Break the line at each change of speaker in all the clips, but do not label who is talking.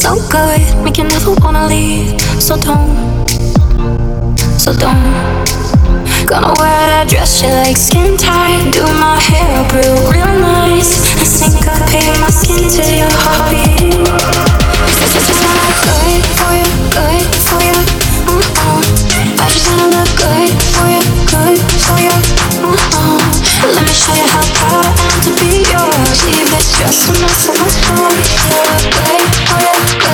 so good. Make you never wanna leave. So don't, so don't. Gonna wear that dress you like skin tight. Do my hair up real, real nice. And syncopate my skin to your heartbeat. This is just not good for you, good for you. Uh-uh. I just wanna look good for you, good for you. Uh-uh. Let me show you how proud I am to be yours. Leave this dress of my heart. Good Thank you.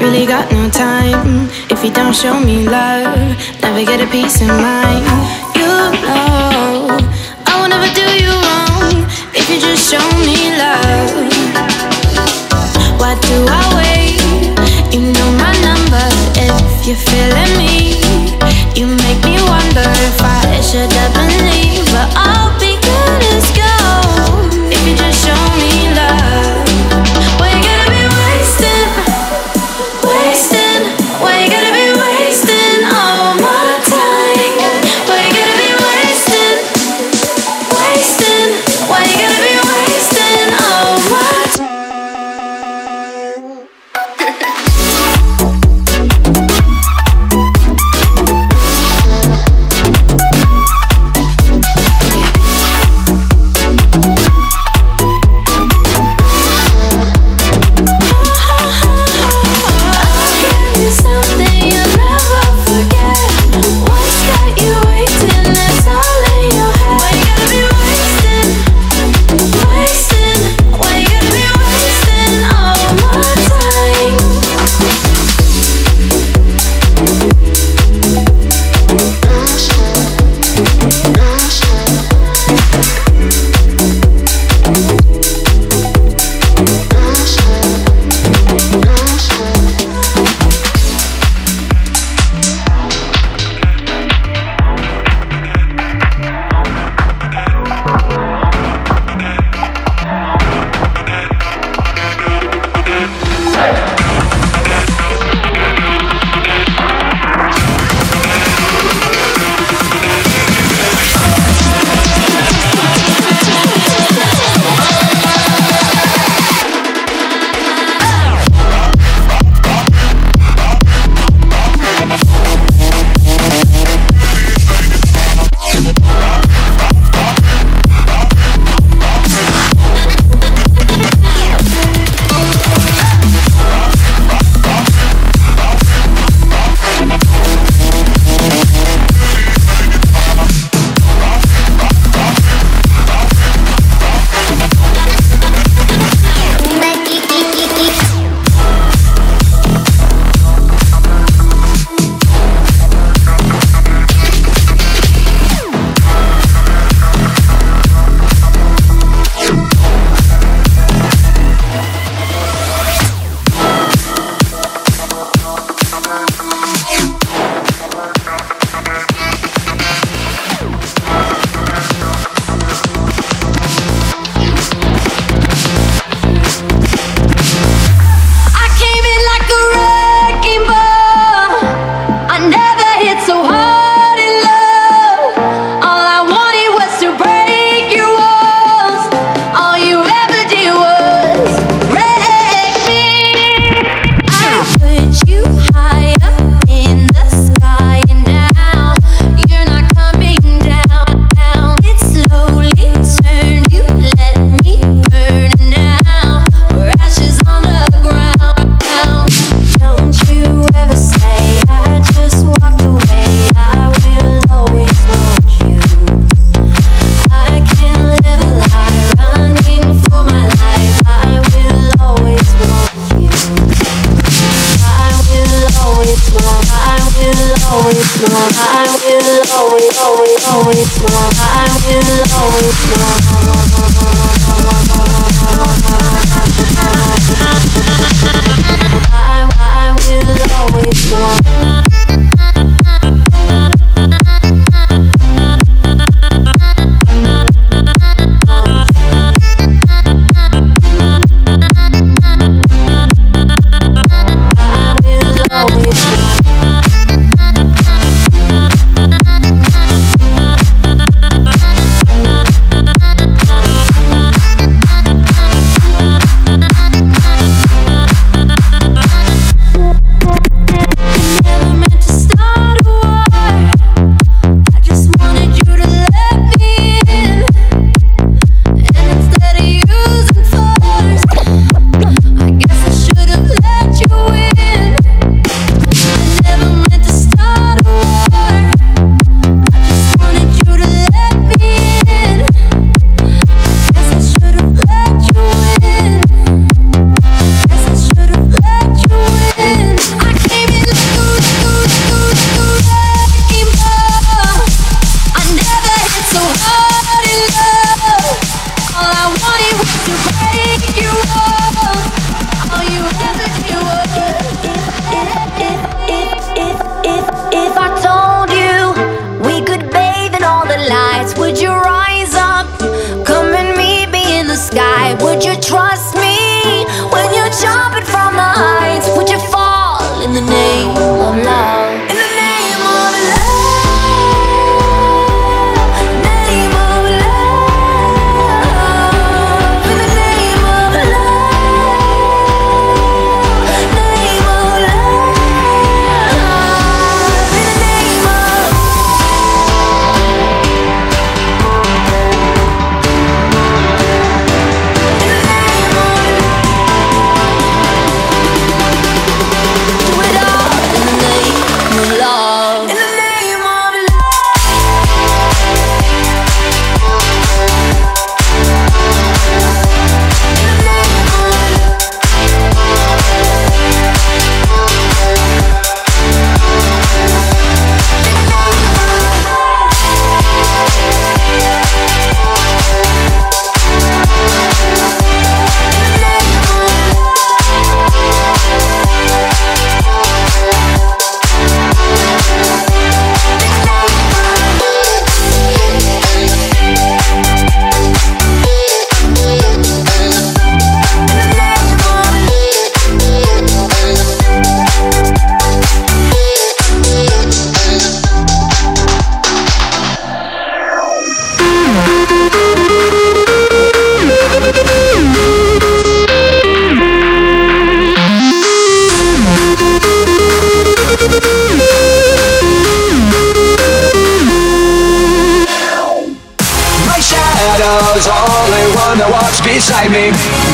Mm,
if you don't show me love, never get a peace of mind. You know, I will never do you wrong if you just show me love. Why do I wait? You know my number. If you're feeling me, you make me wonder if I should have believed, but I'll be good as gold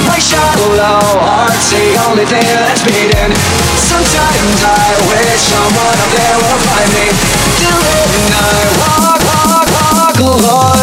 My shallow heart's the only thing that's beating Sometimes I wish someone up there will find me. And I walk, walk, walk alone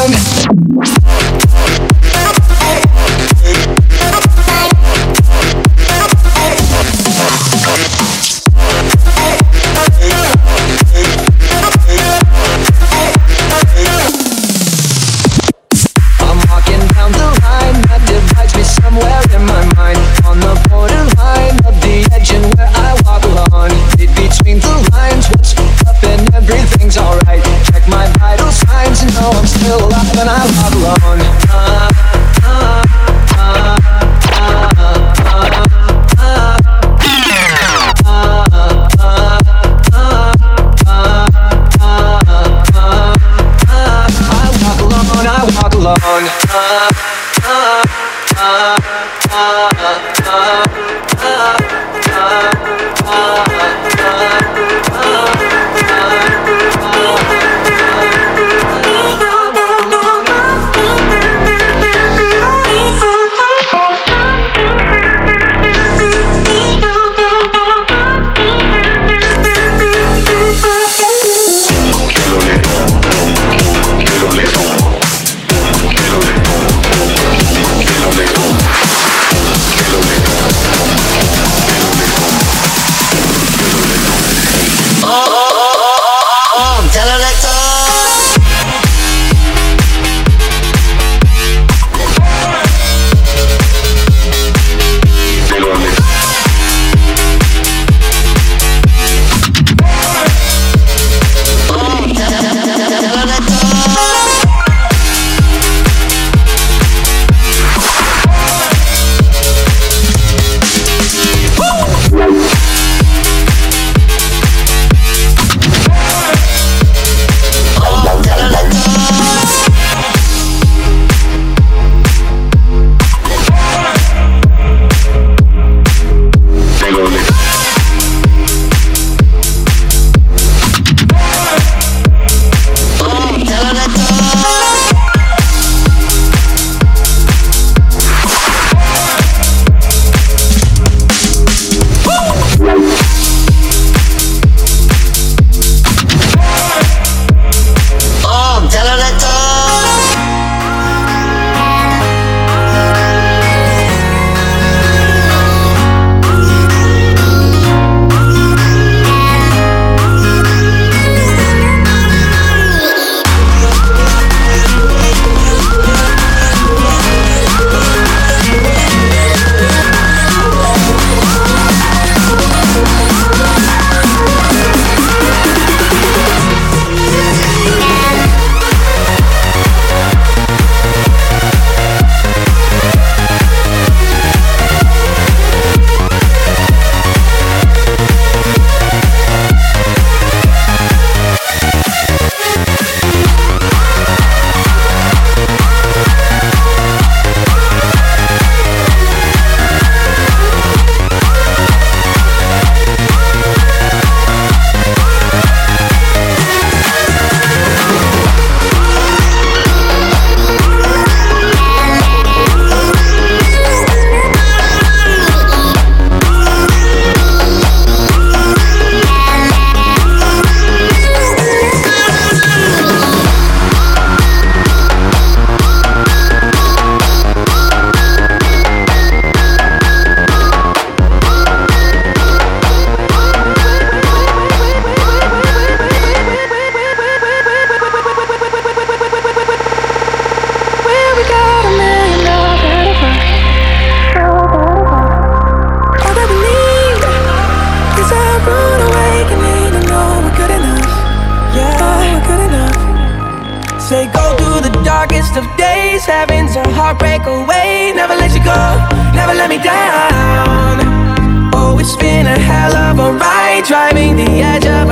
when I'm not alone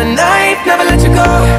a knife, never let you go.